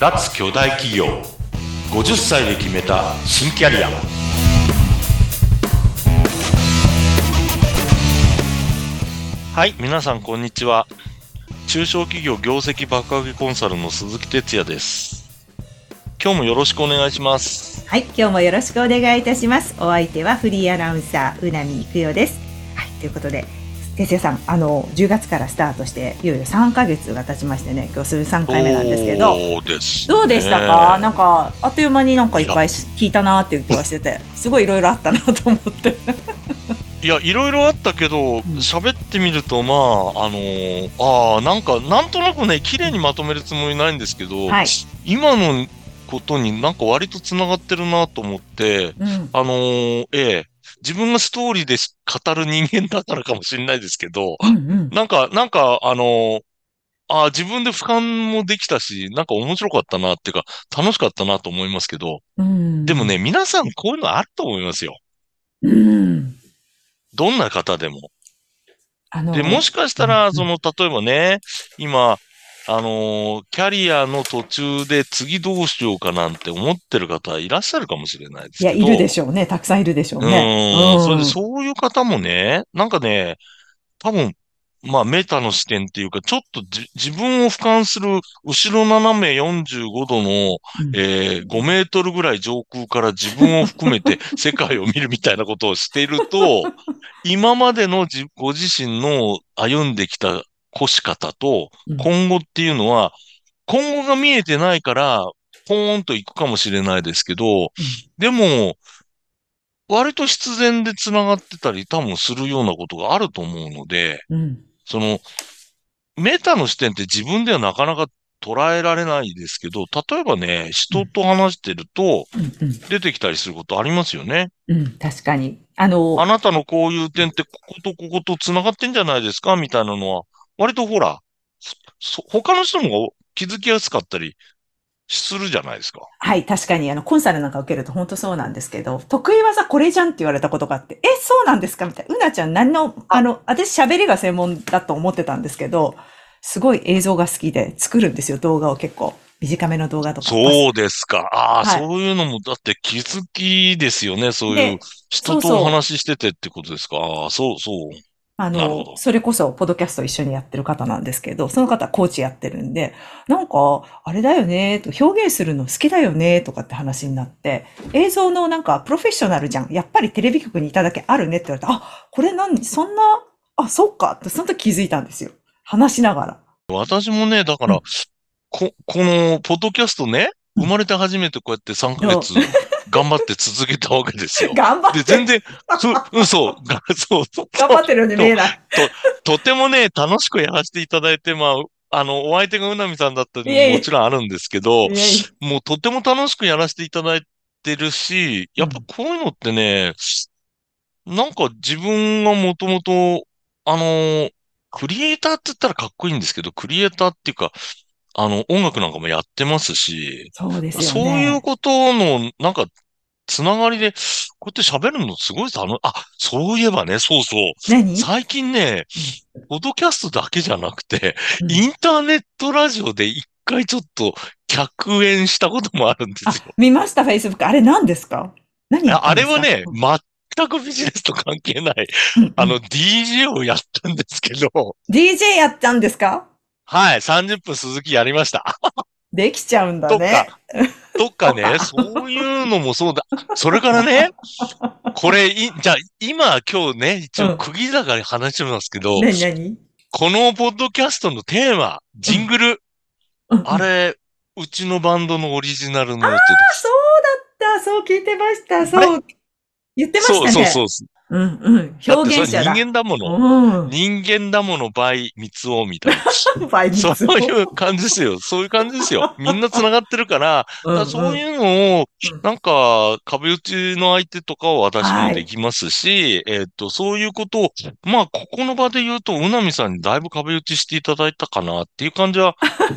脱巨大企業。50歳で決めた新キャリアはい皆さんこんにちは。中小企業業績爆上げコンサルの鈴木哲也です。今日もよろしくお願いします。はい、今日もよろしくお願いいたします。お相手はフリーアナウンサー、うなみいくよです。はい、ということで、哲也さん、あの、10月からスタートして、いよいよ3ヶ月が経ちましてね、今日する3回目なんですけど、そうです、どうでしたか？なんか、あっという間になんかいっぱい聞いたなっていう気がしてて、すごいいろいろあったなと思って。いや、いろいろあったけど、喋ってみると、まあ、あのーああ、なんか、なんとなくね、綺麗にまとめるつもりないんですけど、はい。今のことになんか割と繋がってるなと思って、うん。あのーええ、自分がストーリーで語る人間だからかもしれないですけど、うんなんか、なんか、あのーああ、自分で俯瞰もできたし、なんか面白かったなっていうか、楽しかったなと思いますけど、うん。うん。でもね、皆さんこういうのあると思いますよ。うん。どんな方でも。あの、で、もしかしたうんら、その、例えばね、今、あのーキャリアの途中で次どうしようかなんて思ってる方いらっしゃるかもしれないですいや、けど。いるでしょうね。たくさんいるでしょううね。ん。それで、そういう方もね、なんかね、多分、まあ、メタの視点っていうか、ちょっとじ自分を俯瞰する、後ろ斜め45度の、うんえー5メートルぐらい上空から自分を含めて 世界を見るみたいなことをしていると、今までのじご自身の歩んできた越し方とうん、今後っていうのは、今後が見えてないから、ポーンと行くかもしれないですけど、でも、割と必然で繋がってたり多分するようなことがあると思うので、うん。その、メタの視点って自分ではなかなか捉えられないですけど、例えばね、人と話してるとうん。うん。出てきたりすることありますよね。うん。確かに。あの、あなたのこういう点ってこことここと繋がってんじゃないですかみたいなのは、割とほら、そ他の人の方が気づきやすかったりするじゃないですか。はい、確かに、あの、コンサルなんか受けると本当そうなんですけど、得意技これじゃんって言われたことがあって、え、そうなんですか？みたいな。うなちゃん何の、あの、私喋りが専門だと思ってたんですけど、すごい映像が好きで作るんですよ、動画を結構。短めの動画とか。そうですか。ああ、はいそういうのも、だって気づきですよね。そういうで人とお話ししててってことですか。ああ、そうそう。あの、それこそ、ポッドキャスト一緒にやってる方なんですけど、その方はコーチやってるんで、なんか、あれだよね、と表現するの好きだよね、とかって話になって、映像のなんか、プロフェッショナルじゃん。やっぱりテレビ局にいただけあるねって言われて、あ、これ何、そんな、あ、そっか、ってその時気づいたんですよ。話しながら。私もね、だから、うんこ、この、ポッドキャストね、うん生まれて初めてこうやって3ヶ月頑張って続けたわけですよ。で、頑張って、全然、そ、うん、そう、がそう、そう、頑張ってるように見えない。とてもね、楽しくやらせていただいて、まあ、あの、お相手がうなみさんだったりももちろんあるんですけどもうとても楽しくやらせていただいてるし、やっぱこういうのってね、なんか自分がもともと、あの、クリエイターって言ったらかっこいいんですけど、クリエイターっていうか、あの、音楽なんかもやってますし、そうですよね。そういうことの、なんか、つながりで、こうやって喋るのすごい楽し、あ、そういえばね、そうそう。何？最近ね、ポッドキャストだけじゃなくて、うん。インターネットラジオで一回ちょっと客演したこともあるんですあよ。、見ました、Facebook。あれ何ですか？何あれはね、全くビジネスと関係ない、あの、DJ をやったんですけど、DJ やったんですか？はい、30分鈴木やりました。できちゃうんだとかね。とかね、そういうのもそうだ。それからね、これ、い、じゃあ、今、今日ね、一応、うん釘だから話しますけど、何何？このポッドキャストのテーマ、ジングル、うんあれ、うちのバンドのオリジナルノートであ、そうだった。そう聞いてました。そう。言ってましたね。そうそうそう。うんうん。表現者だ。人間だもの。うん。人間だもの、倍、三つをみたいな。倍率そういう感じですよ。そういう感じですよ。みんな繋がってるから、だからそうういうのをうん、なんか、壁打ちの相手とかは私はいもできますし、えっと、そういうことを、まあ、ここの場で言うと、うなみさんにだいぶ壁打ちしていただいたかなっていう感じは、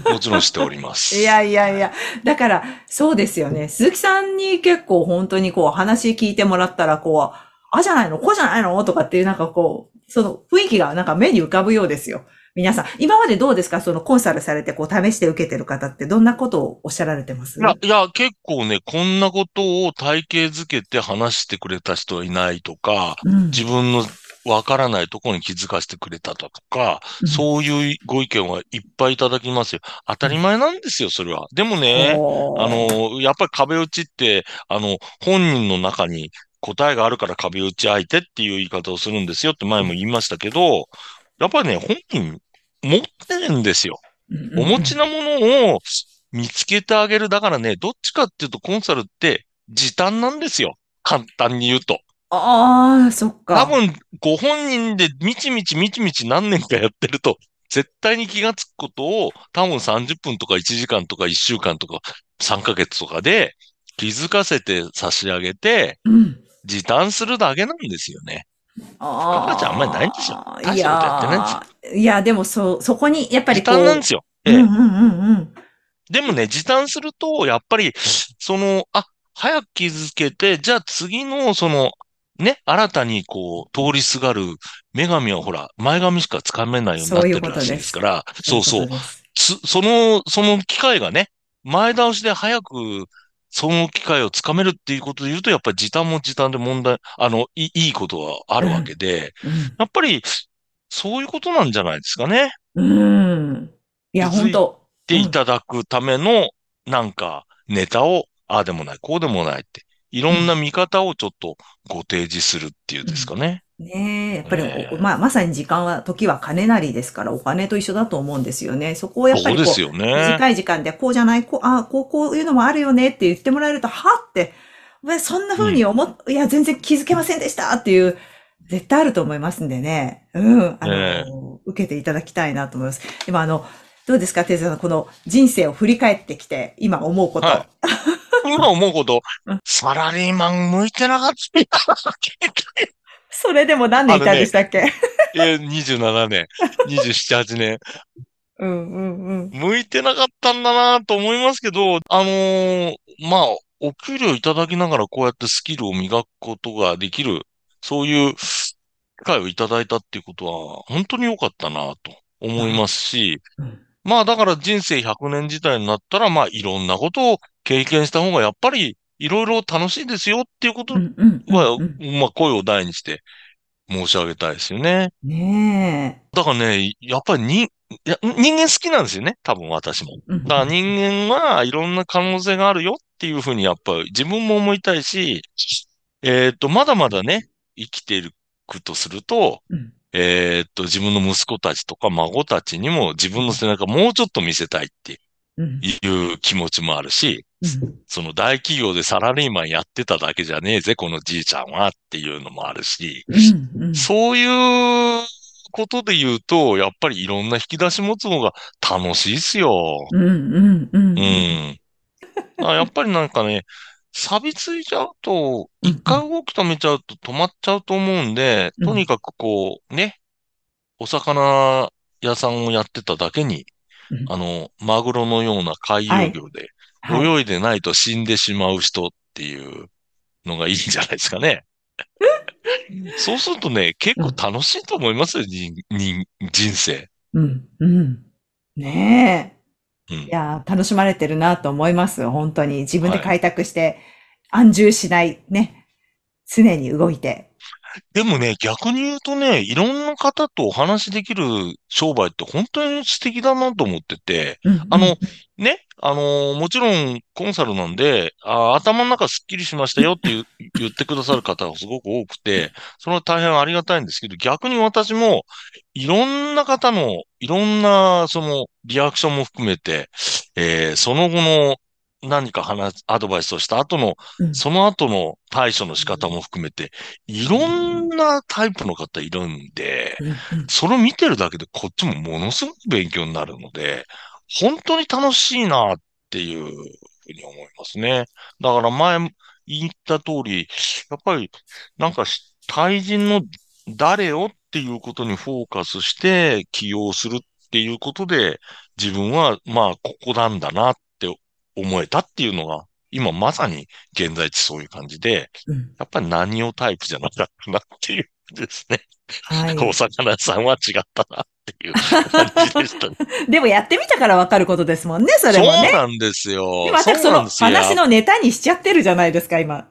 もちろんしております。ん。いやいやいや。だから、そうですよね。鈴木さんに結構本当にこう話聞いてもらったら、こう、あじゃないの？こうじゃないの？とかっていうなんかこう、その雰囲気がなんか目に浮かぶようですよ。皆さん、今までどうですか？そのコンサルされてこう試して受けてる方ってどんなことをおっしゃられてます？いや、いや、結構ね、こんなことを体系づけて話してくれた人はいないとか、うん。自分のわからないところに気づかせてくれたとか、うんそういうご意見はいっぱいいただきますよ。当たり前なんですよ、それは。でもね、あ、の、やっぱり壁打ちって、あの、本人の中に答えがあるから壁打ち相手っていう言い方をするんですよって前も言いましたけど、やっぱりね、本人持ってるんですよ。お持ちの。なものを見つけてあげる。だからね、どっちかっていうとコンサルって時短なんですよ。簡単に言うと。ああ、そっか。多分、ご本人でみちみちみちみち何年かやってると、絶対に気がつくことを多分30分とか1時間とか1週間とか3ヶ月とかで気づかせて差し上げて、うん。時短するだけなんですよね。あ赤ちゃんあんまりないんですよ大いしたことやってないんやーいや、でもそ、そこに、やっぱり時こう。短なんですよ。ええうんうんうんうん。でもね、時短すると、やっぱり、その、あ、早く気づけて、じゃあ次の、その、ね、新たにこう、通りすがる女神はほら、前髪しかつかめないようになってるらしいですから、そうそうその、その機会がね、前倒しで早く、その機会をつかめるっていうことで言うと、やっぱり時短も時短で問題、あの、いいいいことはあるわけで、やっぱり、そういうことなんじゃないですかね。うん。うん。いや、本当っていただくための、なんか、ネタを、ああでもない、こうでもないって、いろんな見方をちょっとご提示するっていうんですかね。ねえ、やっぱり、ええまあ、まさに時間は、時は金なりですから、お金と一緒だと思うんですよね。そこをやっぱりそうですよね。短い時間で、こうじゃない、こう、あこう、こういうのもあるよねって言ってもらえると、はって、えそんな風に思っ、いや、全然気づけませんでしたっていう、絶対あると思いますんでね。うん。あの、ええ受けていただきたいなと思います。でもあの、どうですか、テズさん、この人生を振り返ってきて、今思うこと。は 今思うことうん、サラリーマン向いてなかった。それでも何年いたんでしたっけ、えー、27年、27、8年。うんうんうん。向いてなかったんだなと思いますけど、あのーまあ、お給料いただきながらこうやってスキルを磨くことができる、そういう機会をいただいたっていうことは、本当に良かったなと思いますし、うんまあだから人生100年時代になったら、まあいろんなことを経験した方がやっぱりいろいろ楽しいですよっていうことは、うんまあ声を大にして申し上げたいですよね。ねだからね、やっぱりに、人間好きなんですよね。多分私も。だから人間はいろんな可能性があるよっていうふうにやっぱり自分も思いたいし、えっと、まだまだね、生きていくとすると、うんえっと、自分の息子たちとか孫たちにも自分の背中もうちょっと見せたいってうんいう気持ちもあるし、うんその大企業でサラリーマンやってただけじゃねえぜ、このじいちゃんはっていうのもあるし、うんうん。そういうことで言うと、やっぱりいろんな引き出し持つのが楽しいっすよ。うんうんうん。うん。あやっぱりなんかね、錆びついちゃうと、うん一回動き止めちゃうと止まっちゃうと思うんで、うん。とにかくこう、ね、お魚屋さんをやってただけに、うん。あの、マグロのような海洋魚で、はい泳いでないと死んでしまう人っていうのがいいんじゃないですかね。そうするとね、結構楽しいと思いますよ、人人人生。うんうんねえ。うんいやー、楽しまれてるなと思います。本当に。自分で開拓して、安住しない、ね。常に動いて。でもね、逆に言うとね、いろんな方とお話しできる商売って本当に素敵だなと思ってて、うんあの、ね、あのーもちろんコンサルなんで、あー頭の中すっきりしましたよって言う言ってくださる方がすごく多くて、それは大変ありがたいんですけど、逆に私も、いろんな方の、いろんな、その、リアクションも含めて、えーその後の何か話、アドバイスをした後の、うんその後の対処の仕方も含めて、いろんなタイプの方いるんで、それを見てるだけでこっちもものすごく勉強になるので、本当に楽しいなっていうふうに思いますね。だから前言った通り、やっぱりなんかし対人の誰をっていうことにフォーカスして起用するっていうことで、自分はまあここなんだなって思えたっていうのが、今まさに現在地そういう感じで、うんやっぱり何をタイプじゃなかったなっていうですね。はい。お魚屋さんは違ったなっていう感じでしたね。でもやってみたからわかることですもんね、それそうもね。なんですよ。でまたその。話のネタにしちゃってるじゃないですか、今。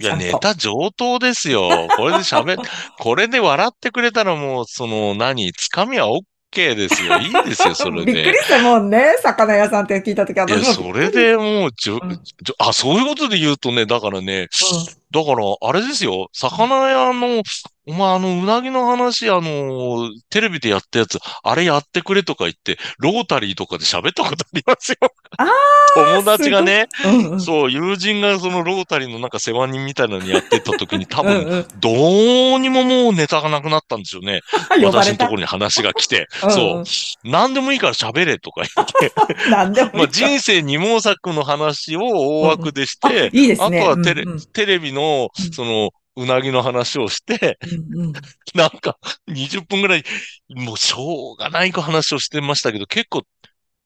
いや、ネタ上等ですよ。これで喋、これで笑ってくれたらもう、その、何、つかみは OK ですよ。いいですよ、それで。びっくりしたもんね、魚屋さんって聞いたときいや、それでもう、じょうん、じょあ、そういうことで言うとね、だからね、だから、あれですよ、魚屋の、お前あの、うなぎの話、あの、テレビでやったやつ、あれやってくれとか言って、ロータリーとかで喋ったことありますよ。友達がね、うんうん。そう、友人がそのロータリーのなんか世話人みたいなのにやってた時に 多分、うんうんどうにももうネタがなくなったんですよね。私のとこ。ろに話が来て。うんうんそう。何でもいいから喋れとか言って。なんでもいいかまあ人生二毛作の話を大枠でしあて、いいですね。あとはテレ,、うんうんテレビのうん、その、うなぎの話をして、うんうんなんか、20分ぐらい、もうしょうがない話をしてましたけど、結構、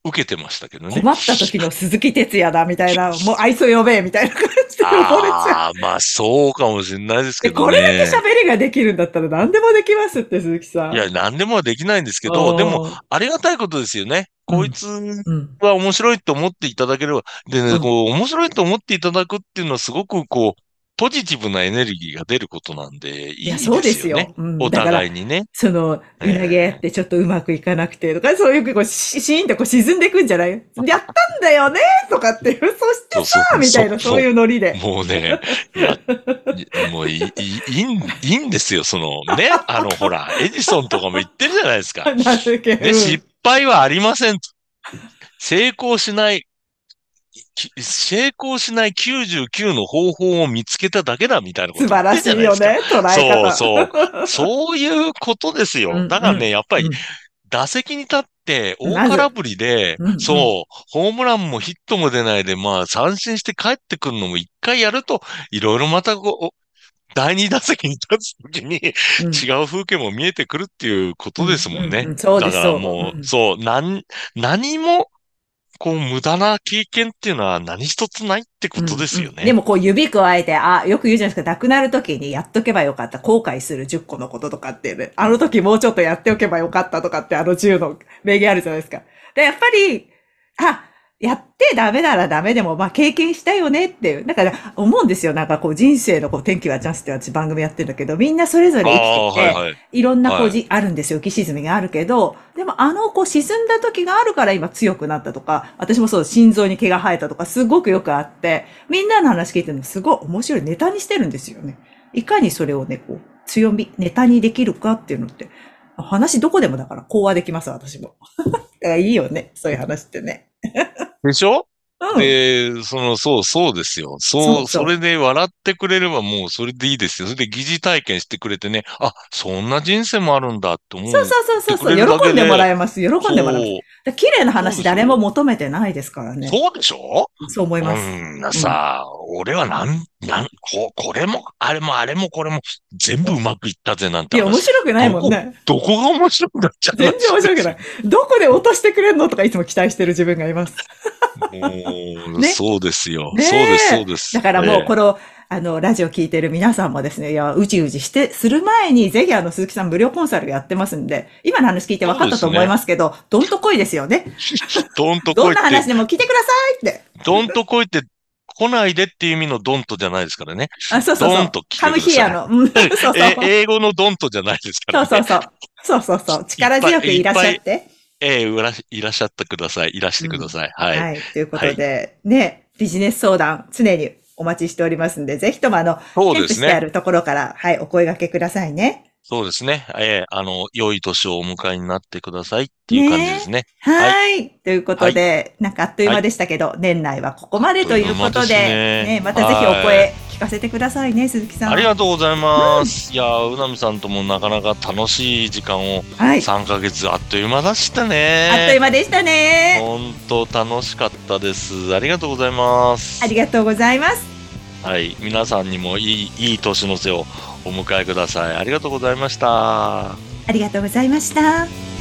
受けてましたけどね。困った時の鈴木哲也だ、みたいな、もうあいつを呼べ、みたいな感じで。ああ、まあそうかもしれないですけでどね。これだけ喋りができるんだったら何でもできますって、鈴木さん。いや、何でもはできないんですけうど、んでも、、ありがたいことですよね。こいつうん。は面白いと思っていただければ。でね、うんこう、面白いと思っていただくっていうのはすごくこう、ポジティブなエネルギーが出ることなんで、いいいや、ですよね。そうですよ。うん、お互いにね。その、うなげってちょっとうまくいかなくてとか、そういう、こう、シシーンってこう沈んでいくんじゃない？やったんだよね？とかっていう、そしてさみたいな、そういうノリで。もうね、いや、いもういい、いい、いいんですよ、その、ね。あの、ほら、エジソンとかも言ってるじゃないですか。失敗はありませんと。成功しない、き成功しない99の方法を見つけただけだみたいなこと素晴らしいよね、捉え方。そうそう。そういうことですうんよ。だからね、やっぱりうん打席に立って大空振りでうんうん、そう、ホームランもヒットも出ないで、まあ三振して帰ってくるのも一回やると、いろいろまたこう、第二打席に立つときにうん違う風景も見えてくるっていうことですもんね。うううそうです、だから。もう、んそう、なん、何も、こう、無駄な経験っていうのは何一つないってことですよね。うんうんでもこう指加えて、あ、よく言うじゃないですか、亡くなる時にやっとけばよかった、後悔する10個のこととかって、ね、あの時もうちょっとやっておけばよかったとかってあの10の名言あるじゃないですか。で、やっぱり、あ、やってダメならダメでも、まあ経験したよねっていう。だから思うんですよ。なんかこう人生のこう天気はチャンスって私番組やってるんだけど、みんなそれぞれ生きてて、はいはい。いろんなこう、はいじあるんですよ。浮き沈みがあるけど、でもあのこう沈んだ時があるから今強くなったとか、私もそう、心臓に毛が生えたとか、すごくよくあって、みんなの話聞いてるのすごい面白いネタにしてるんですよね。いかにそれをね、こう、強み、ネタにできるかっていうのって、話どこでもだから、講話できます、私も。だからいいよね、そういう話ってね。でしょ？うん。で、その、そう、そうですよ。そう、それで笑ってくれればもうそれでいいですよ。それで疑似体験してくれてね、あ、そんな人生もあるんだって思う。そうそうそうそうそう、喜んでもらえます。喜んでもらえます。綺麗な話誰も求めてないですからね。そうでしょ？そう思います。うんなさ、俺はなん、なん、こ、これも、あれも、あれも、これも、全部うまくいったぜ、なんていや、面話。白くないもんね。どこが面白くなっちゃう全然面白くない。どこで落としてくれんの？とかいつも期待してる自分がいます。ねそうですよ。ねえそうです、そうです。だからもう、ええこの、あの、ラジオ聞いてる皆さんもですね、いや、うじうじして、する前に、ぜひあの、鈴木さん無料コンサルやってますんで、今の話聞いて分かったと思いますけど、どんと来いですよね。どんとどん来いって、な話でも聞いてくださいって。どんと来いって、来ないでっていう意味のドンとじゃないですからね。あ、そうそうそうドンと来て。くカムヒアの。うん、そうそう。え英語のドンとじゃないですからね。そうそうそう。そうそうそう。力強くいらっしゃって。ええうらしいらっしゃってください。いらしてください。はい。はい。ということで、ね、ビジネス相談、常にお待ちしておりますんで、ぜひともあの、そうです添付してあね。るところから、はい、お声掛けくださいね。そうですね。ええあの、良い年をお迎えになってくださいっていう感じですね。はい。ということで、なんかあっという間でしたけど、年内はここまでということで、とですねね、またぜひお声聞かせてくださいね、鈴木さん。ありがとうございます。いやー、うなみさんともなかなか楽しい時間をはい。3ヶ月あっという間でしたね。あっという間でしたね。本当楽しかったです。ありがとうございますあ。りがとうございます。はい。皆さんにもいい、いい年の瀬をお迎えください。ありがとうございました。ありがとうございました。